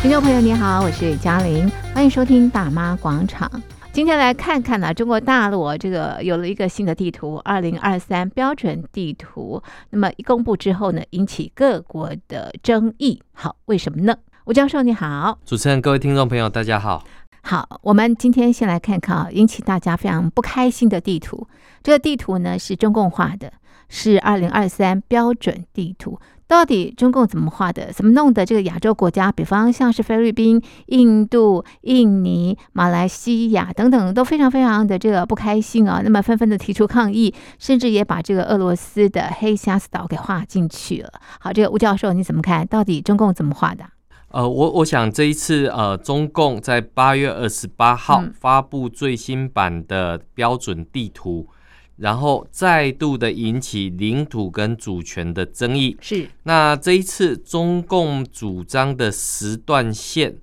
听众朋友，你好，我是嘉玲，欢迎收听大妈广场。今天来看看呢，中国大陆这个有了一个新的地图——二零二三标准地图。那么一公布之后呢，引起各国的争议。好，为什么呢？吴教授你好，主持人、各位听众朋友，大家好。好，我们今天先来看看啊，引起大家非常不开心的地图。这个地图呢是中共画的，是二零二三标准地图。到底中共怎么画的？怎么弄的？这个亚洲国家，比方像是菲律宾、印度、印尼、马来西亚等等，都非常非常的这个不开心啊。那么纷纷的提出抗议，甚至也把这个俄罗斯的黑瞎子岛给画进去了。好，这个吴教授你怎么看？到底中共怎么画的？呃，我我想这一次呃，中共在八月二十八号发布最新版的标准地图。嗯然后再度的引起领土跟主权的争议。是，那这一次中共主张的十段线，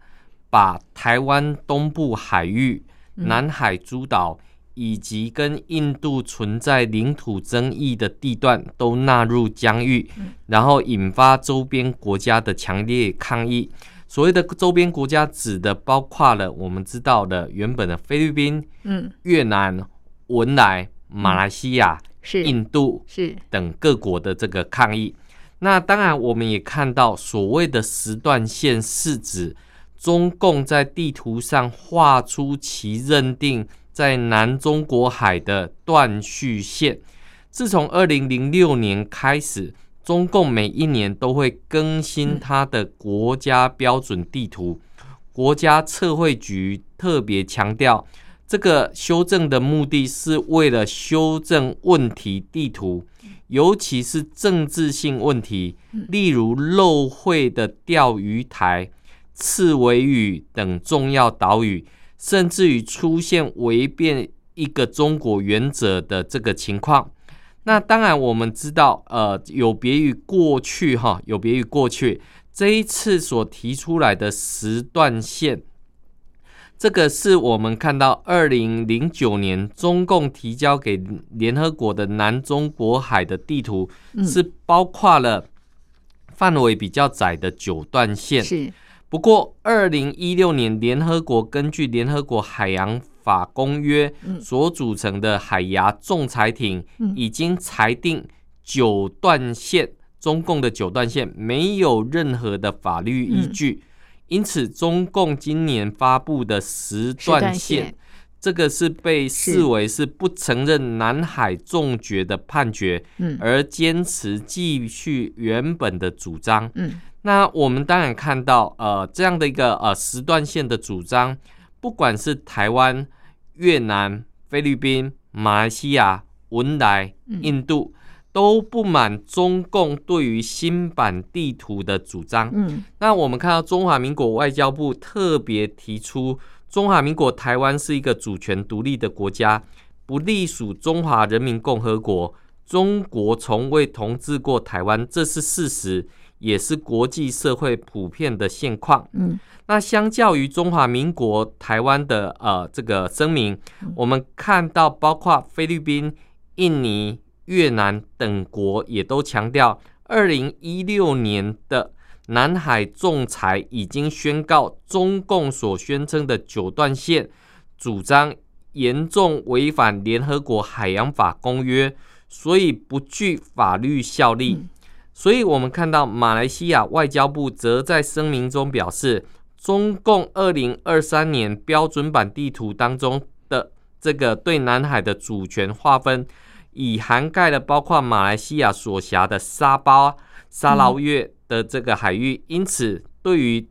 把台湾东部海域、南海诸岛以及跟印度存在领土争议的地段都纳入疆域，然后引发周边国家的强烈抗议。所谓的周边国家，指的包括了我们知道的原本的菲律宾、嗯，越南、文莱。马来西亚、是印度是等各国的这个抗议，那当然我们也看到所谓的时段线是指中共在地图上画出其认定在南中国海的断续线。自从二零零六年开始，中共每一年都会更新它的国家标准地图。国家测绘局特别强调。这个修正的目的是为了修正问题地图，尤其是政治性问题，例如漏绘的钓鱼台、刺尾屿等重要岛屿，甚至于出现违变一个中国原则的这个情况。那当然，我们知道，呃，有别于过去哈，有别于过去，这一次所提出来的时段线。这个是我们看到二零零九年中共提交给联合国的南中国海的地图，是包括了范围比较窄的九段线。是，不过二零一六年联合国根据联合国海洋法公约所组成的海牙仲裁庭已经裁定九段线，中共的九段线没有任何的法律依据。因此，中共今年发布的时段线，这个是被视为是不承认南海重决的判决，嗯而坚持继续原本的主张。嗯那我们当然看到，呃，这样的一个呃时段线的主张，不管是台湾、越南、菲律宾、马来西亚、文莱、印度。都不满中共对于新版地图的主张。嗯，那我们看到中华民国外交部特别提出，中华民国台湾是一个主权独立的国家，不隶属中华人民共和国。中国从未统治过台湾，这是事实，也是国际社会普遍的现况。嗯，那相较于中华民国台湾的呃这个声明，我们看到包括菲律宾、印尼。越南等国也都强调，二零一六年的南海仲裁已经宣告，中共所宣称的九段线主张严重违反联合国海洋法公约，所以不具法律效力。所以，我们看到马来西亚外交部则在声明中表示，中共二零二三年标准版地图当中的这个对南海的主权划分。已涵盖了包括马来西亚所辖的沙巴、沙劳越的这个海域，因此对于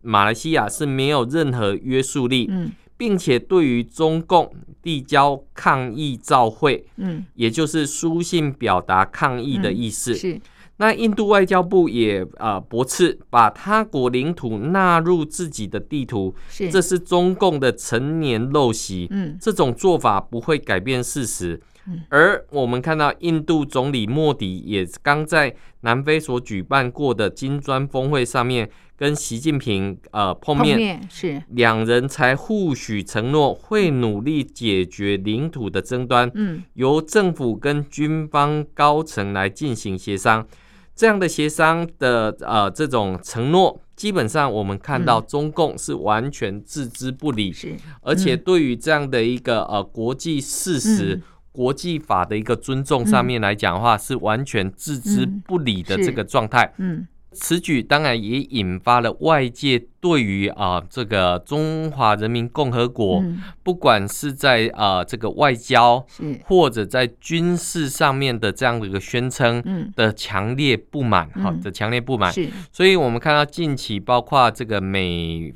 马来西亚是没有任何约束力，并且对于中共递交抗议照会，也就是书信表达抗议的意思。是，那印度外交部也啊驳斥，把他国领土纳入自己的地图，这是中共的成年陋习。嗯，这种做法不会改变事实。而我们看到，印度总理莫迪也刚在南非所举办过的金砖峰会上面跟习近平呃碰面，碰面是。两人才互许承诺会努力解决领土的争端，嗯，由政府跟军方高层来进行协商。这样的协商的呃这种承诺，基本上我们看到中共是完全置之不理，是、嗯，而且对于这样的一个呃国际事实、嗯、国际法的一个尊重上面来讲的话，是完全置之不理的这个状态，嗯。此举当然也引发了外界对于啊这个中华人民共和国，不管是在啊这个外交，或者在军事上面的这样的一个宣称的强烈不满，哈的强烈不满。所以我们看到近期包括这个美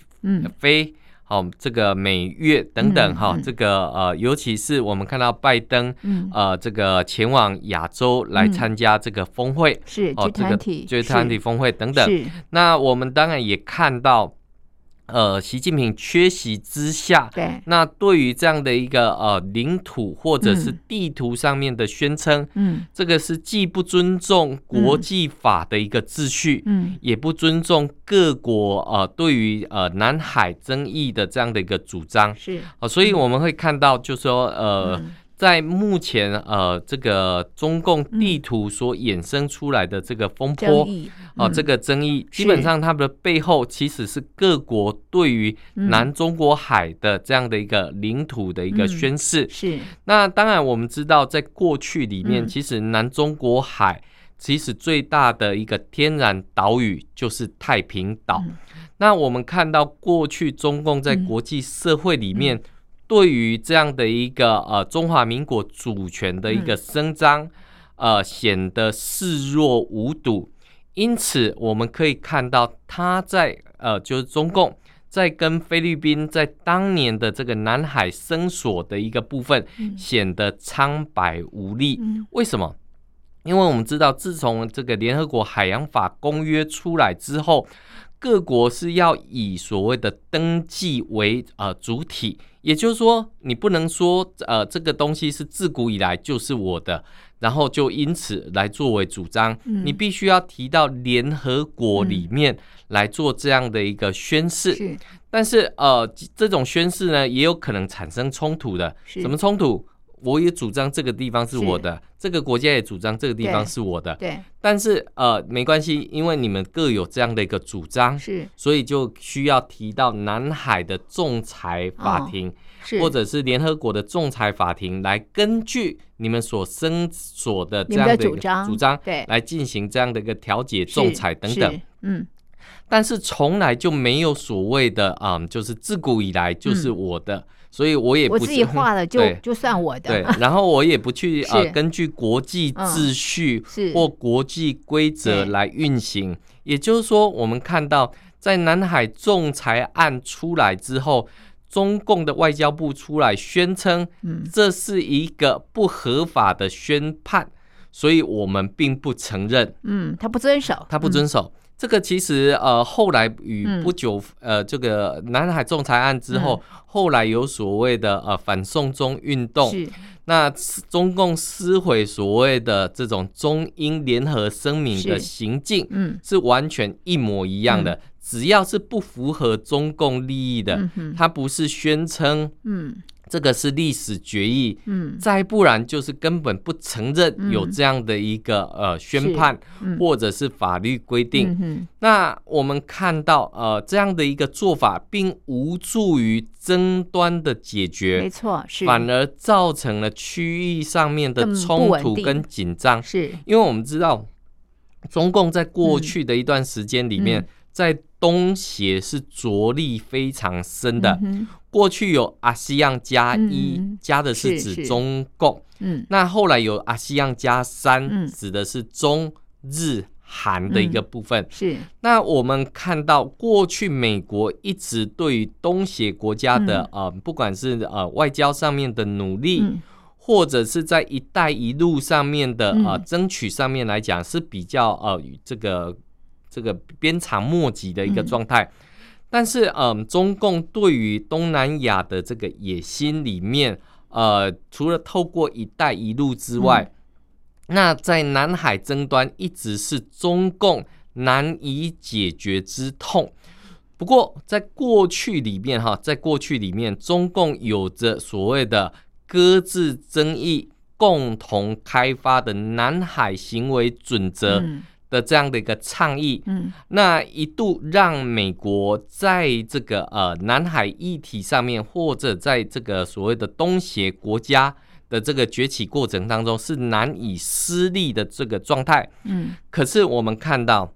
菲。好，这个美月等等哈，这个呃，尤其是我们看到拜登，呃，这个前往亚洲来参加这个峰会，是哦，这个 G20 峰会等等。那我们当然也看到。呃，习近平缺席之下，对，那对于这样的一个呃领土或者是地图上面的宣称，嗯，这个是既不尊重国际法的一个秩序，嗯，也不尊重各国呃对于呃南海争议的这样的一个主张，是。啊，呃，所以我们会看到，就说呃。嗯在目前呃这个中共地图所衍生出来的这个风波啊，这个争议基本上它的背后其实是各国对于南中国海的这样的一个领土的一个宣示。是。那当然我们知道，在过去里面，其实南中国海其实最大的一个天然岛屿就是太平岛。那我们看到过去中共在国际社会里面。对于这样的一个呃中华民国主权的一个伸张，呃显得视若无睹，因此我们可以看到他在呃就是中共在跟菲律宾在当年的这个南海声索的一个部分显得苍白无力。为什么？因为我们知道，自从这个联合国海洋法公约出来之后，各国是要以所谓的登记为呃主体。也就是说，你不能说，呃，这个东西是自古以来就是我的，然后就因此来作为主张。嗯、你必须要提到联合国里面来做这样的一个宣誓。是，但是呃，这种宣誓呢，也有可能产生冲突的。什么冲突？我也主张这个地方是我的，这个国家也主张这个地方是我的。对，但是呃，没关系，因为你们各有这样的一个主张，是，所以就需要提到南海的仲裁法庭，哦、是。或者是联合国的仲裁法庭来根据你们所申索的这样的主张，主张对，来进行这样的一个调解、仲裁等等。嗯，但是从来就没有所谓的啊、嗯，就是自古以来就是我的。嗯所以我也不我自己画了 就就算我的，对，然后我也不去 呃根据国际秩序或国际规则来运行。也就是说，我们看到在南海仲裁案出来之后，中共的外交部出来宣称，这是一个不合法的宣判，所以我们并不承认。嗯，他不遵守，他不遵守。这个其实呃，后来与不久呃，这个南海仲裁案之后，后来有所谓的呃反送中运动，那中共撕毁所谓的这种中英联合声明的行径，嗯，是完全一模一样的。只要是不符合中共利益的，它不是宣称，嗯。这个是历史决议，嗯，再不然就是根本不承认有这样的一个、嗯、呃宣判，嗯、或者是法律规定。嗯、那我们看到呃这样的一个做法，并无助于争端的解决，没错，是。反而造成了区域上面的冲突跟紧张。是。因为我们知道，中共在过去的一段时间里面，嗯、在东协是着力非常深的。嗯过去有阿西样加一，加的是指中共，嗯，那后来有阿西样加三，指的是中日韩的一个部分。是，那我们看到过去美国一直对于东协国家的呃，不管是呃外交上面的努力，或者是在一带一路上面的呃争取上面来讲，是比较呃这个这个鞭长莫及的一个状态。但是，嗯，中共对于东南亚的这个野心里面，呃，除了透过“一带一路”之外，嗯、那在南海争端一直是中共难以解决之痛。不过，在过去里面，哈，在过去里面，中共有着所谓的搁置争议、共同开发的南海行为准则的这样的一个倡议，嗯，那一度让美国在这个呃南海议题上面，或者在这个所谓的东协国家的这个崛起过程当中，是难以施力的这个状态，嗯，可是我们看到，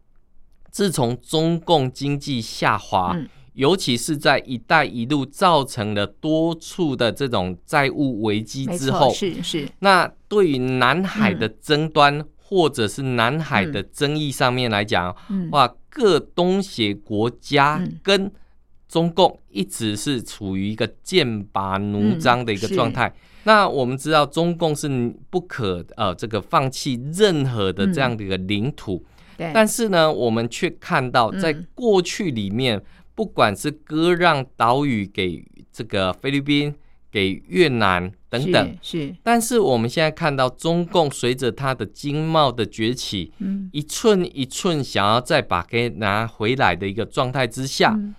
自从中共经济下滑，嗯。尤其是在“一带一路”造成了多处的这种债务危机之后，是是。那对于南海的争端、嗯、或者是南海的争议上面来讲，嗯、哇，各东协国家跟中共一直是处于一个剑拔弩张的一个状态。嗯、那我们知道，中共是不可呃这个放弃任何的这样的一个领土，嗯、但是呢，我们却看到在过去里面。不管是割让岛屿给这个菲律宾、给越南等等，是，是，但是我们现在看到中共随着它的经贸的崛起，嗯，一寸一寸想要再把给拿回来的一个状态之下，嗯，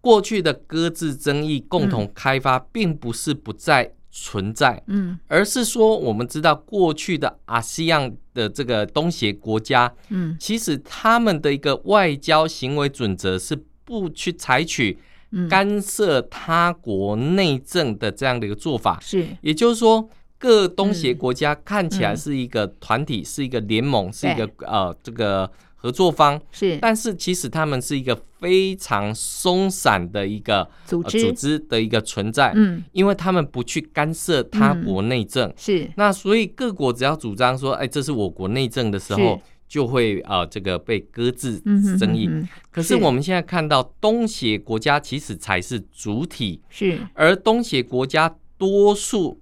过去的搁置争议、共同开发，并不是不再存在，嗯，而是说我们知道过去的 ASEAN 的这个东协国家，嗯，其实他们的一个外交行为准则是。不去采取干涉他国内政的这样的一个做法，是，也就是说，各东协国家看起来是一个团体，是一个联盟，是一个呃这个合作方，是，但是其实他们是一个非常松散的一个组织。组织的一个存在，嗯，因为他们不去干涉他国内政，是，那所以各国只要主张说，哎，这是我国内政的时候。就会啊、呃，这个被搁置争议。嗯、哼哼可是我们现在看到东协国家其实才是主体，是。而东协国家多数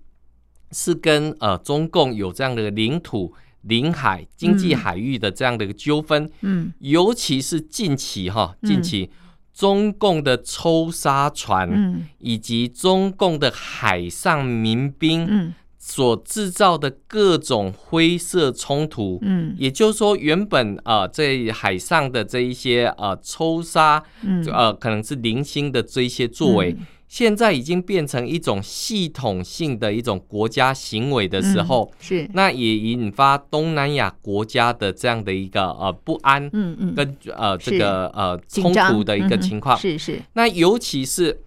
是跟呃中共有这样的领土、领海、经济海域的这样的一个纠纷。嗯。尤其是近期哈，近期中共的抽沙船，嗯，以及中共的海上民兵，嗯。所制造的各种灰色冲突，嗯，也就是说，原本呃在海上的这一些呃抽杀，嗯，呃可能是零星的这一些作为，嗯、现在已经变成一种系统性的一种国家行为的时候，嗯、是，那也引发东南亚国家的这样的一个呃不安，嗯嗯，跟呃这个呃冲突的一个情况，嗯、是是，那尤其是。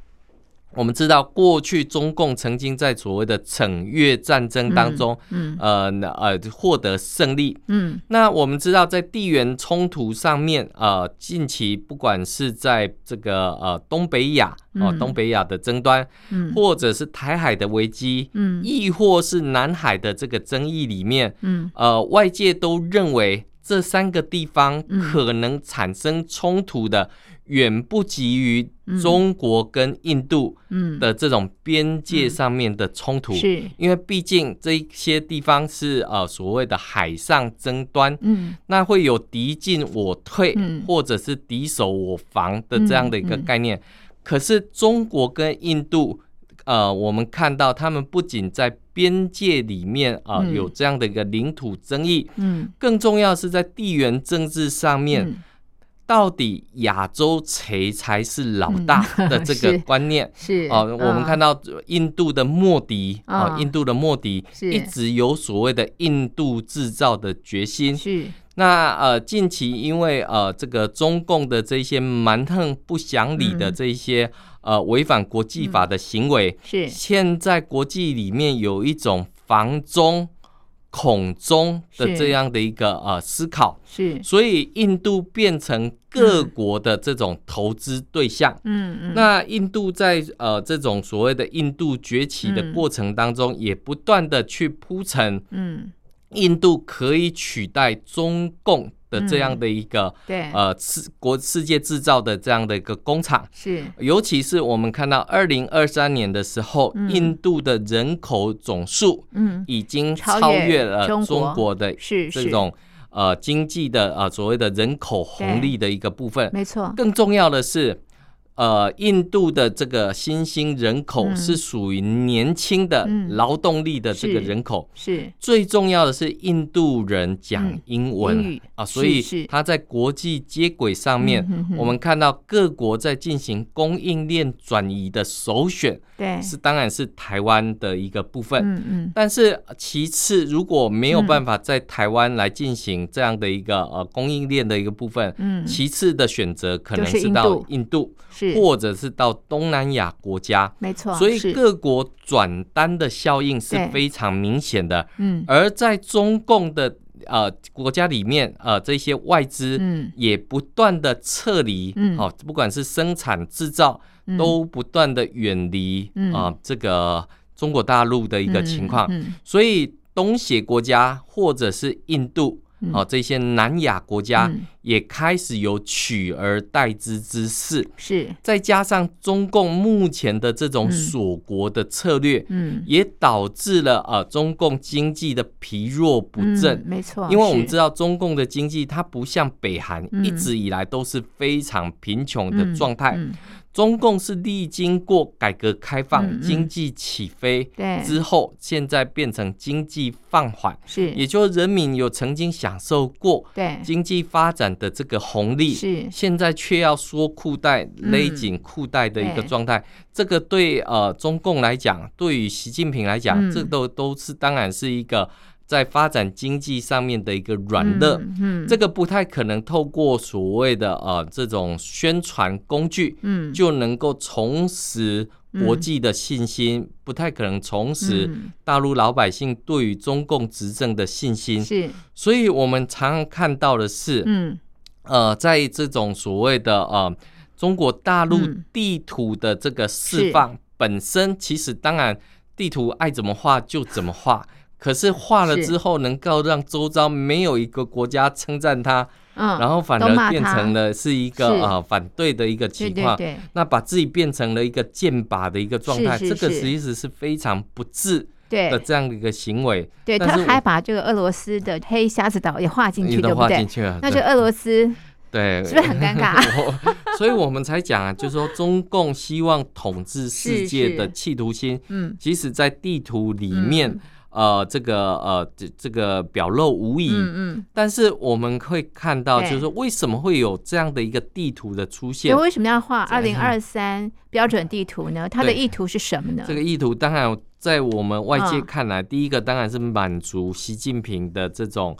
我们知道，过去中共曾经在所谓的惩越战争当中，嗯，嗯。呃呃获得胜利，嗯，那我们知道，在地缘冲突上面，呃，近期不管是在这个呃东北亚哦、呃，东北亚的争端，嗯，或者是台海的危机，嗯，亦或是南海的这个争议里面，嗯，呃，外界都认为这三个地方可能产生冲突的。远不及于中国跟印度的这种边界上面的冲突，是。因为毕竟这些地方是呃所谓的海上争端，嗯，那会有敌进我退，或者是敌守我防的这样的一个概念。可是中国跟印度，呃，我们看到他们不仅在边界里面啊有这样的一个领土争议，嗯，更重要是在地缘政治上面。到底亚洲谁才是老大的 这个观念、嗯、是，是哦，我们看到印度的莫迪啊、哦，印度的莫迪一直有所谓的印度制造的决心。是，那呃，近期因为呃这个中共的这些蛮横不讲理的这些、嗯、呃违反国际法的行为，是。现在国际里面有一种防中。恐中的这样的一个呃思考，是，所以印度变成各国的这种投资对象。嗯嗯，那印度在呃这种所谓的印度崛起的过程当中，也不断的去铺陈，嗯，印度可以取代中共。的这样的一个、嗯、对。呃世国世界制造的这样的一个工厂是，尤其是我们看到二零二三年的时候、嗯，印度的人口总数嗯已经超越了中国的是这种呃经济的呃所谓的人口红利的一个部分，没错。更重要的是。呃，印度的这个新兴人口是属于年轻的劳动力的这个人口，是，是。最重要的是印度人讲英文、嗯、啊，所以他在国际接轨上面，我们看到各国在进行供应链转移的首选对，是当然是台湾的一个部分。嗯嗯。但是其次，如果没有办法在台湾来进行这样的一个呃供应链的一个部分，嗯，其次的选择可能是到印度，是或者是到东南亚国家，没错。所以各国转单的效应是非常明显的。嗯。而在中共的呃国家里面，呃这些外资嗯。也不断的撤离，嗯，好，不管是生产制造。都不断的远离啊，这个中国大陆的一个情况，所以东协国家或者是印度哦这些南亚国家也开始有取而代之之势。是，再加上中共目前的这种锁国的策略，嗯，也导致了呃中共经济的疲弱不振。没错，因为我们知道中共的经济它不像北韩一直以来都是非常贫穷的状态。中共是历经过改革开放、经济起飞之后，现在变成经济放缓，是，也就是人民有曾经享受过经济发展的这个红利，是，现在却要缩裤带、勒紧裤带的一个状态。这个对呃中共来讲，对于习近平来讲，这都都是当然是一个。在发展经济上面的一个软肋，嗯，这个不太可能透过所谓的呃这种宣传工具，嗯，就能够重拾国际的信心，不太可能重拾大陆老百姓对于中共执政的信心。是，所以我们常常看到的是，嗯，呃，在这种所谓的呃中国大陆地图的这个释放本身，其实当然地图爱怎么画就怎么画。可是画了之后，能够让周遭没有一个国家称赞他，嗯，然后反而变成了是一个呃反对的一个情况，那把自己变成了一个剑靶的一个状态，这个其实是非常不智的这样的一个行为。对，他还把这个俄罗斯的黑瞎子岛也画进去，对不对？那就俄罗斯 对是不是很尴尬？所以我们才讲啊，就是说中共希望统治世界的企图心，嗯，即使在地图里面。呃，这个呃，这这个表露无遗。嗯嗯。但是我们会看到，就是说，为什么会有这样的一个地图的出现？为什么要画二零二三标准地图呢？它的意图是什么呢？这个意图当然在我们外界看来，第一个当然是满足习近平的这种。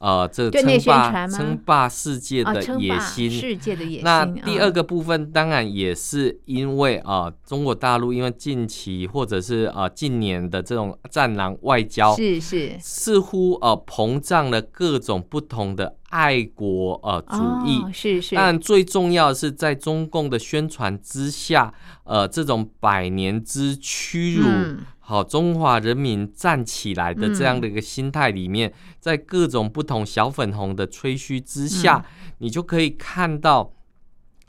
呃，这个称霸称霸世界的野心，世界的野心。那第二个部分当然也是因为啊、呃，中国大陆因为近期或者是呃近年的这种战狼外交，是是，似乎呃膨胀了各种不同的爱国呃主义，哦、是是。但最重要的是在中共的宣传之下，呃，这种百年之屈辱。嗯好，中华人民站起来的这样的一个心态里面，在各种不同小粉红的吹嘘之下，你就可以看到，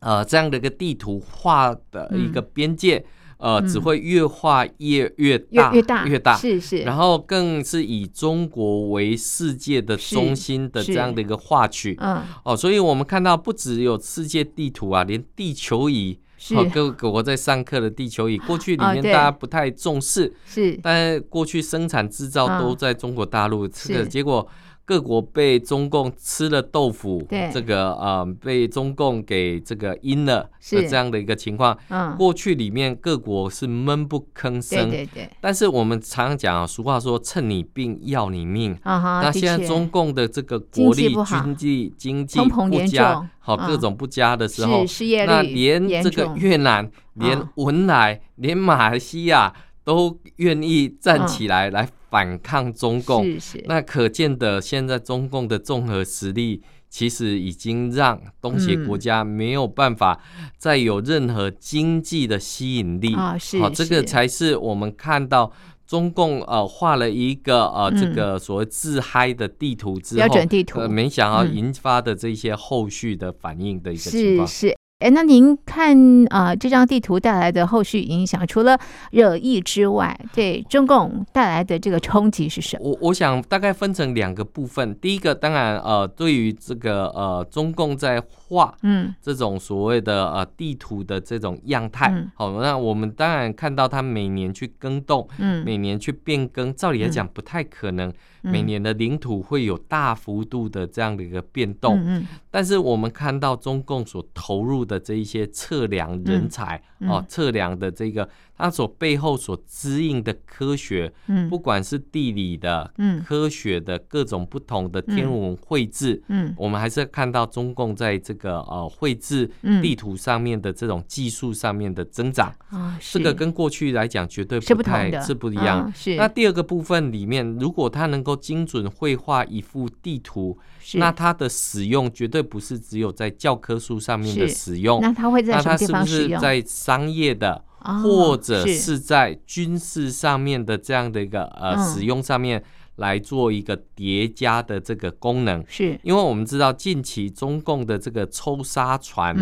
呃，这样的一个地图画的一个边界，呃，只会越画越越大，越大，越大，是是。然后更是以中国为世界的中心的这样的一个画曲，嗯，哦，所以我们看到不只有世界地图啊，连地球仪。好，各个我在上课的地球仪，过去里面大家不太重视，是，但是过去生产制造都在中国大陆，这个结果。各国被中共吃了豆腐，这个呃被中共给这个阴了的这样的一个情况。嗯，过去里面各国是闷不吭声，对对对。但是我们常常讲啊，俗话说趁你病要你命。那现在中共的这个国力、经济、经济不佳，好各种不佳的时候，那连这个越南、连文莱、连马来西亚都愿意站起来来。反抗中共，是是，那可见的现在中共的综合实力，其实已经让东协国家没有办法再有任何经济的吸引力。好，这个才是我们看到中共呃画了一个呃这个所谓自嗨的地图之后，标准地图，呃，没想到引发的这些后续的反应的一个情况。是是。哎，那您看啊、呃，这张地图带来的后续影响，除了热议之外，对中共带来的这个冲击是什么？我我想大概分成两个部分。第一个，当然呃，对于这个呃中共在画嗯。这种所谓的呃地图的这种样态，嗯、好，那我们当然看到它每年去更动，嗯，每年去变更，照理来讲不太可能。每年的领土会有大幅度的这样的一个变动，嗯嗯，但是我们看到中共所投入的。这一些测量人才、哦，测量的这个它所背后所支应的科学，嗯，不管是地理的、嗯，科学的各种不同的天文绘制，嗯，我们还是看到中共在这个呃绘制地图上面的这种技术上面的增长啊，这个跟过去来讲绝对不太是不，是不一样、那第二个部分里面，如果它能够精准绘画一幅地图，那它的使用绝对不是只有在教科书上面的使用，那它会在什么地方使用？那它是不是在商业的，或者是。在军事上面的这样的一个呃使用上面来做一个叠加的这个功能？是，因为我们知道近期中共的这个抽沙船，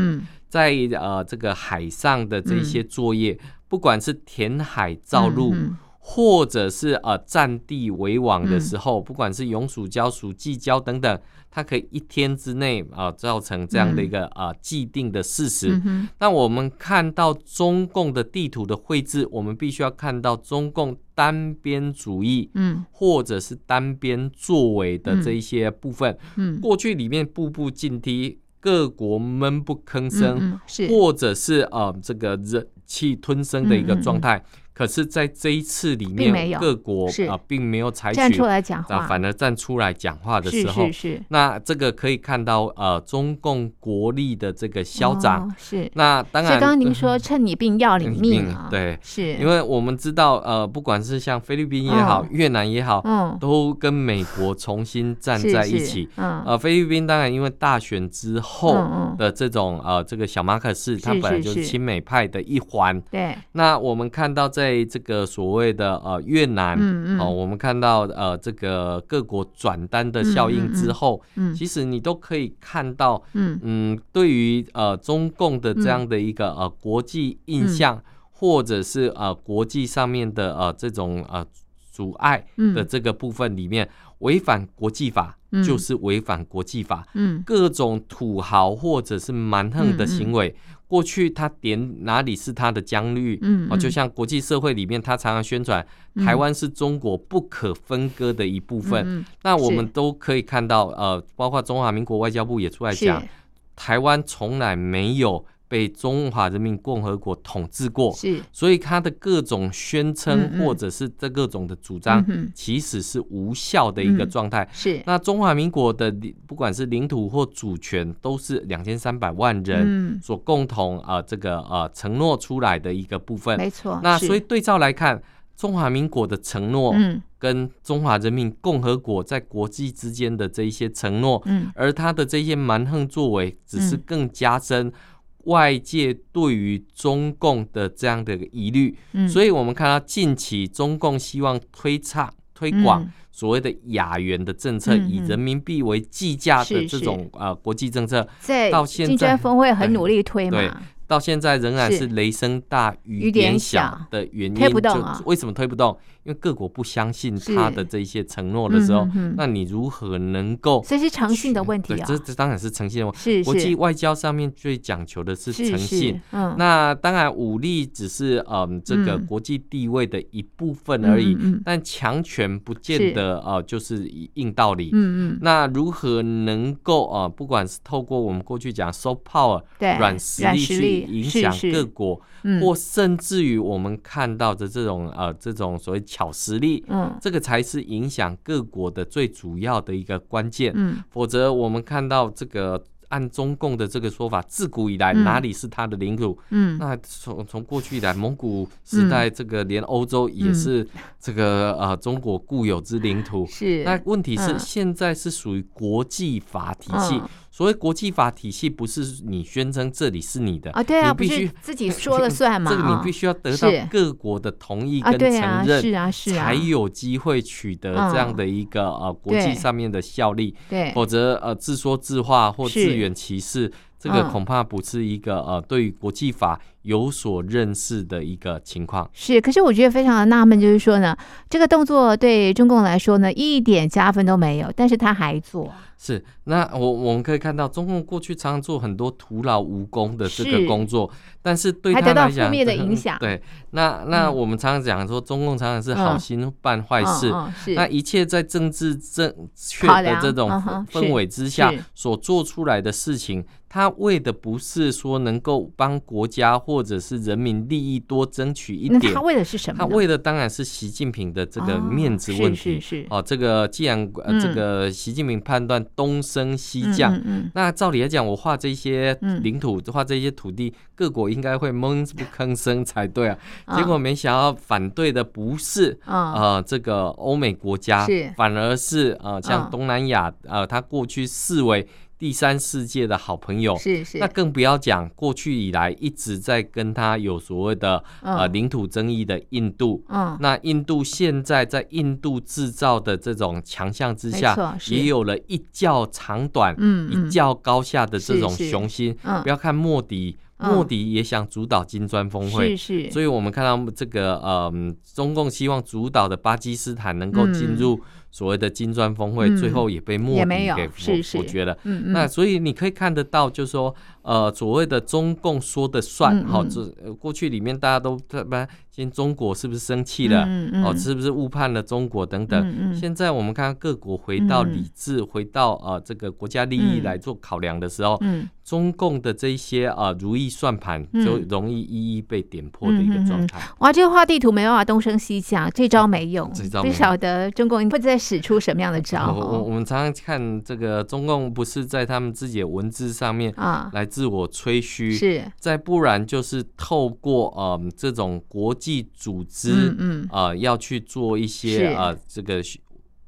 在呃这个海上的这些作业，不管是填海造陆。或者是呃占地为王的时候，嗯、不管是永暑交、暑季礁等等，它可以一天之内啊、呃、造成这样的一个啊、嗯。呃、既定的事实。那、嗯、我们看到中共的地图的绘制，我们必须要看到中共单边主义，嗯，或者是单边作为的这一些部分。嗯，过去里面步步进逼，各国闷不吭声，或者是呃这个忍气吞声的一个状态。可是，在这一次里面，各国啊，并没有采取站出来讲话，反而站出来讲话的时候，是是是。那这个可以看到，呃，中共国力的这个消长。是。那当然，刚刚您说趁你病要你命啊，对，是因为我们知道，呃，不管是像菲律宾也好，越南也好，嗯，都跟美国重新站在一起。嗯。呃，菲律宾当然因为大选之后的这种呃，这个小马可仕，他本来就是亲美派的一环。对。那我们看到在在这个所谓的呃越南，嗯嗯、哦，我们看到呃这个各国转单的效应之后，嗯，嗯，其实你都可以看到，嗯。嗯，对于呃中共的这样的一个呃国际印象，嗯、或者是呃国际上面的呃这种呃阻碍的这个部分里面，违反国际法就是违反国际法，嗯，各种土豪或者是蛮横的行为。过去他点哪里是他的疆域，嗯，嗯，就像国际社会里面，他常常宣传台湾是中国不可分割的一部分。那我们都可以看到，呃，包括中华民国外交部也出来讲，台湾从来没有。被中华人民共和国统治过，是，所以他的各种宣称或者是这各种的主张，其实是无效的一个状态。是，那中华民国的不管是领土或主权，都是两千三百万人所共同啊这个呃承诺出来的一个部分。没错。那所以对照来看，中华民国的承诺，跟中华人民共和国在国际之间的这一些承诺，嗯，而他的这些蛮横作为，只是更加深。外界对于中共的这样的疑虑，嗯，所以我们看到近期中共希望推倡推广所谓的亚元的政策，嗯、以人民币为计价的这种呃国际政策，在到现在峰会很努力推嘛，对，到现在仍然是雷声大雨点小的原因，推不动啊，为什么推不动？因为各国不相信他的这些承诺的时候，那你如何能够？这是诚信的问题啊。这这当然是诚信的问题。国际外交上面最讲求的是诚信。嗯。那当然，武力只是嗯这个国际地位的一部分而已。嗯。但强权不见得呃就是硬道理。嗯嗯。那如何能够呃不管是透过我们过去讲 soft power 软实力去影响各国，或甚至于我们看到的这种呃这种所谓。巧实力，嗯，这个才是影响各国的最主要的一个关键，嗯，否则我们看到这个按中共的这个说法，自古以来哪里是他的领土？嗯，那从从过去以来，蒙古时代这个连欧洲也是这个呃中国固有之领土，是。那问题是现在是属于国际法体系。所谓国际法体系，不是你宣称这里是你的啊，对啊，你必须自己说了算 嘛。这个你必须要得到各国的同意跟承认，是啊，是啊，才有机会取得这样的一个呃国际上面的效力。对，否则呃自说自话或自圆其事，这个恐怕不是一个呃对于国际法有所认识的一个情况。是，可是我觉得非常的纳闷，就是说呢，这个动作对中共来说呢一点加分都没有，但是他还做。是，那我我们可以看到，中共过去常常做很多徒劳无功的这个工作，但是对他来讲，还得到负面的影响。对，那那我们常常讲说，中共常常是好心办坏事，嗯嗯嗯、那一切在政治正确的这种氛围之下所做出来的事情。他为的不是说能够帮国家或者是人民利益多争取一点，他为的是什么？他为的当然是习近平的这个面子问题。哦、是是是哦，这个既然呃这个习近平判断东升西降，嗯嗯、那照理来讲，我画这些领土，画这些土地，各国应该会闷不吭声才对啊。结果没想到反对的不是呃这个欧美国家，反而是呃像东南亚呃他过去视为。第三世界的好朋友，是是，那更不要讲过去以来一直在跟他有所谓的、嗯、呃领土争议的印度，嗯，那印度现在在印度制造的这种强项之下，也有了一较长短，嗯，一较高下的这种雄心。嗯，不要看莫迪，莫迪也想主导金砖峰会，是是，所以我们看到这个呃，中共希望主导的巴基斯坦能够进入、嗯。所谓的金砖峰会，最后也被莫迪给否否决了。嗯嗯、那所以你可以看得到，就是说，呃，所谓的中共说的算，好、嗯，这、嗯、过去里面大家都不今中国是不是生气了？嗯嗯、哦，是不是误判了中国等等？现在我们看各国回到理智，嗯、回到呃这个国家利益来做考量的时候，嗯嗯、中共的这些呃如意算盘就容易一一被点破的一个状态。哇，这个画地图没办法东升西降，这招没用。这招不晓得中共会再使出什么样的招、哦。我我们常常看这个中共不是在他们自己的文字上面啊来自我吹嘘，是再不然就是透过呃这种国际。组织，嗯嗯，呃，要去做一些呃，这个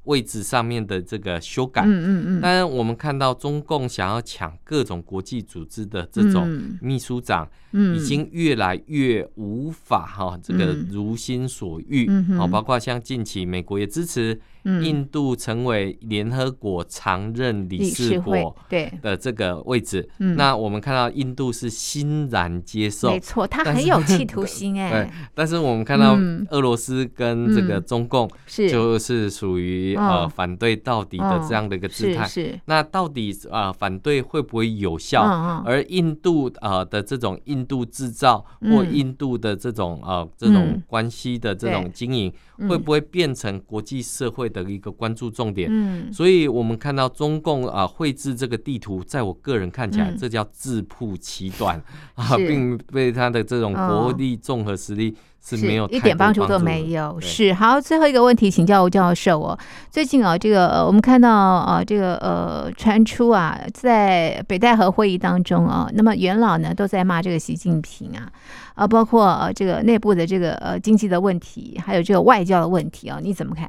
位置上面的这个修改，嗯嗯嗯。当然，我们看到中共想要抢各种国际组织的这种秘书长，嗯，已经越来越无法哈，这个如心所欲，好，包括像近期美国也支持。印度成为联合国常任理事国对。的这个位置，那我们看到印度是欣然接受，没错，他很有企图心 哎。对，但是我们看到俄罗斯跟这个中共是。就是属于呃反对到底的这样的一个姿态。是，那到底啊反对会不会有效？而印度呃的这种印度制造或印度的这种呃这种关系的这种经营，会不会变成国际社会的一个关注重点，嗯，所以我们看到中共啊绘制这个地图，在我个人看起来，这叫自曝其短啊，并被他的这种国力综合实力是没有一点帮助都没有。是好，最后一个问题，请教吴教授哦。最近啊，这个我们看到啊，这个呃传出啊，在北戴河会议当中啊，那么元老呢都在骂这个习近平啊，啊，包括呃这个内部的这个呃经济的问题，还有这个外交的问题啊，你怎么看？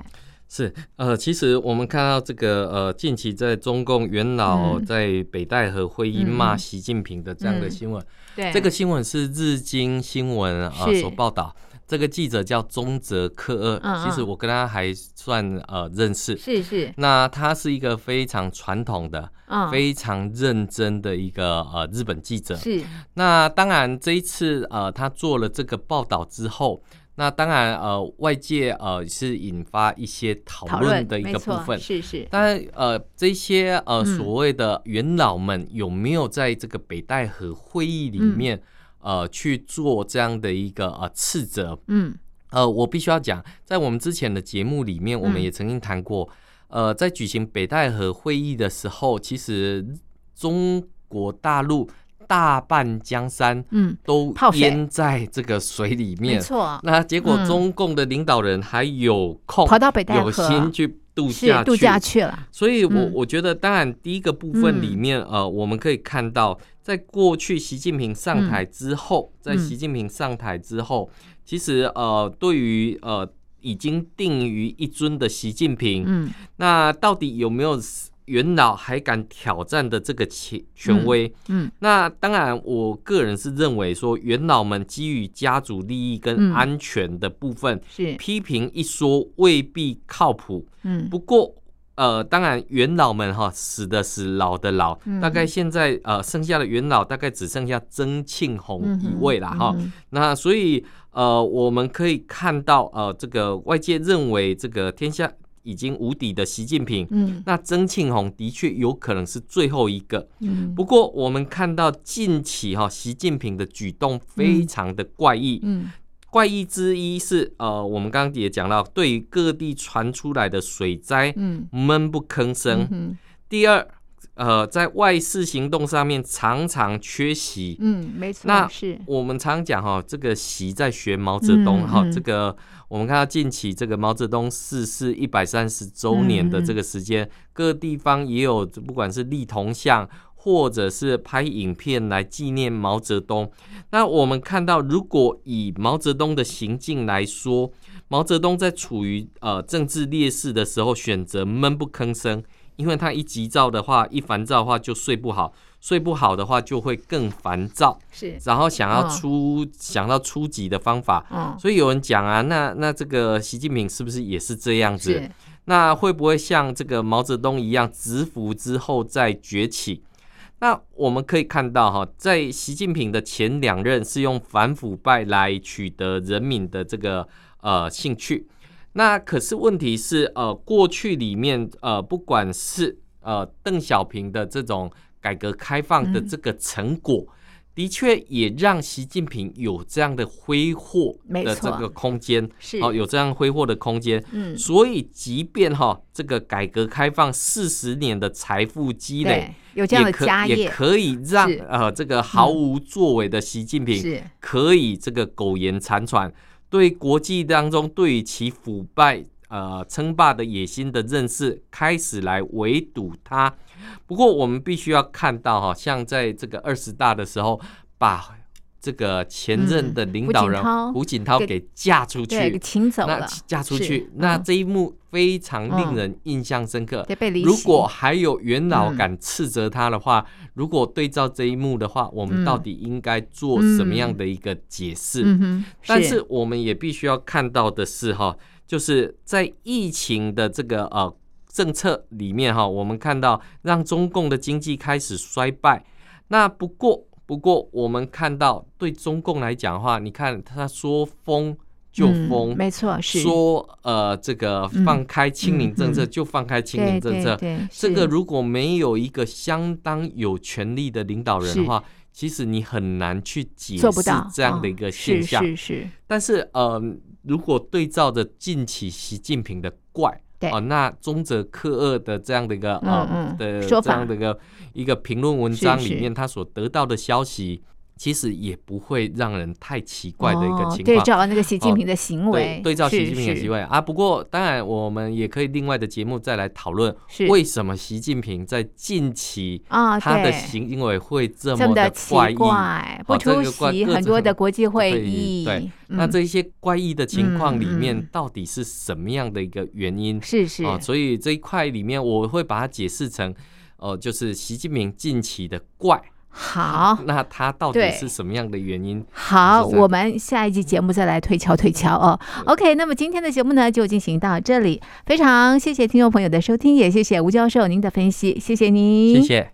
是，呃，其实我们看到这个，呃，近期在中共元老在北戴河会议骂习近平的这样的新闻，对，这个新闻是日经新闻呃所报道，这个记者叫中泽克二，其实我跟他还算呃认识，是是，那他是一个非常传统的、非常认真的一个呃日本记者，是，那当然这一次呃他做了这个报道之后。那当然，呃，外界呃是引发一些讨论的一个部分，是是。当然，呃，这些呃所谓的元老们有没有在这个北戴河会议里面，嗯、呃去做这样的一个呃斥责？嗯，呃，我必须要讲，在我们之前的节目里面，我们也曾经谈过，嗯、呃，在举行北戴河会议的时候，其实中国大陆。大半江山，嗯，都淹在这个水里面。没错，那结果中共的领导人还有空跑到北戴河，有心去度假度假去了。所以我我觉得，当然第一个部分里面，呃，我们可以看到，在过去习近平上台之后，在习近平上台之后，其实呃，对于呃已经定于一尊的习近平，嗯，那到底有没有？元老还敢挑战的这个权权威，嗯，嗯，那当然，我个人是认为说，元老们基于家族利益跟安全的部分，是。批评一说未必靠谱，嗯，不过，呃，当然，元老们哈死的死，老的老，大概现在呃剩下的元老大概只剩下曾庆红一位了哈，那所以呃我们可以看到呃这个外界认为这个天下。已经无底的习近平，嗯，那曾庆红的确有可能是最后一个。嗯，不过我们看到近期哈，习近平的举动非常的怪异。嗯，怪异之一是呃，我们刚刚也讲到，对于各地传出来的水灾，嗯，闷不吭声。嗯，第二。呃，在外事行动上面常常缺席，嗯，没错，那是我们常讲哈，这个习在学毛泽东哈、嗯嗯，这个我们看到近期这个毛泽东逝世一百三十周年的这个时间、嗯，各地方也有不管是立铜像或者是拍影片来纪念毛泽东。那我们看到，如果以毛泽东的行径来说，毛泽东在处于呃政治劣势的时候，选择闷不吭声。因为他一急躁的话，一烦躁的话就睡不好，睡不好的话就会更烦躁，是，然后想要出、哦、想到出击的方法、哦，所以有人讲啊，那那这个习近平是不是也是这样子？那会不会像这个毛泽东一样，蛰伏之后再崛起？那我们可以看到哈，在习近平的前两任是用反腐败来取得人民的这个呃兴趣。那可是问题是，呃，过去里面，呃，不管是呃邓小平的这种改革开放的这个成果，嗯、的确也让习近平有这样的挥霍的这个空间，是。哦，有这样挥霍的空间。嗯，所以即便哈、哦、这个改革开放四十年的财富积累，有这样的家业，也可以让呃这个毫无作为的习近平是。可以这个苟延残喘。对国际当中对于其腐败、呃称霸的野心的认识，开始来围堵他。不过，我们必须要看到，哈，像在这个二十大的时候，把这个前任的领导人胡锦涛。给嫁出去，给请走了，那架出去，那这一幕非常令人印象深刻。嗯、如果还有元老敢斥责他的话，嗯，如果对照这一幕的话，我们到底应该做什么样的一个解释？但是。我们也必须要看到的是，哈，就是在疫情的这个呃政策里面，哈，我们看到让中共的经济开始衰败。那不过，不过我们看到对中共来讲的话，你看他说封。就封、嗯，没错，是说呃，这个放开清零政策就放开清零政策。对对，这个如果没有一个相当有权力的领导人的话，其实你很难去解释这样的一个现象。哦、是是是。但是呃，如果对照着近期习近平的怪，对哦，那中泽克二的这样的一个啊的这样的一个一个评论文章里面，他所得到的消息。其实也不会让人太奇怪的一个情况。哦、对照那个习近平的行为，哦、对，对照习近平的行为啊。不过，当然我们也可以另外的节目再来讨论，为什么习近平在近期啊他的行为会这么的怪异，怪不出席很多的国际会议。对，嗯、那这些怪异的情况里面，到底是什么样的一个原因？是是啊，所以这一块里面，我会把它解释成，呃，就是习近平近期的怪。好，那他到底是什么样的原因？好，我们下一集节目再来推敲推敲哦。OK，那么今天的节目呢就进行到这里，非常谢谢听众朋友的收听，也谢谢吴教授您的分析，谢谢您，谢谢。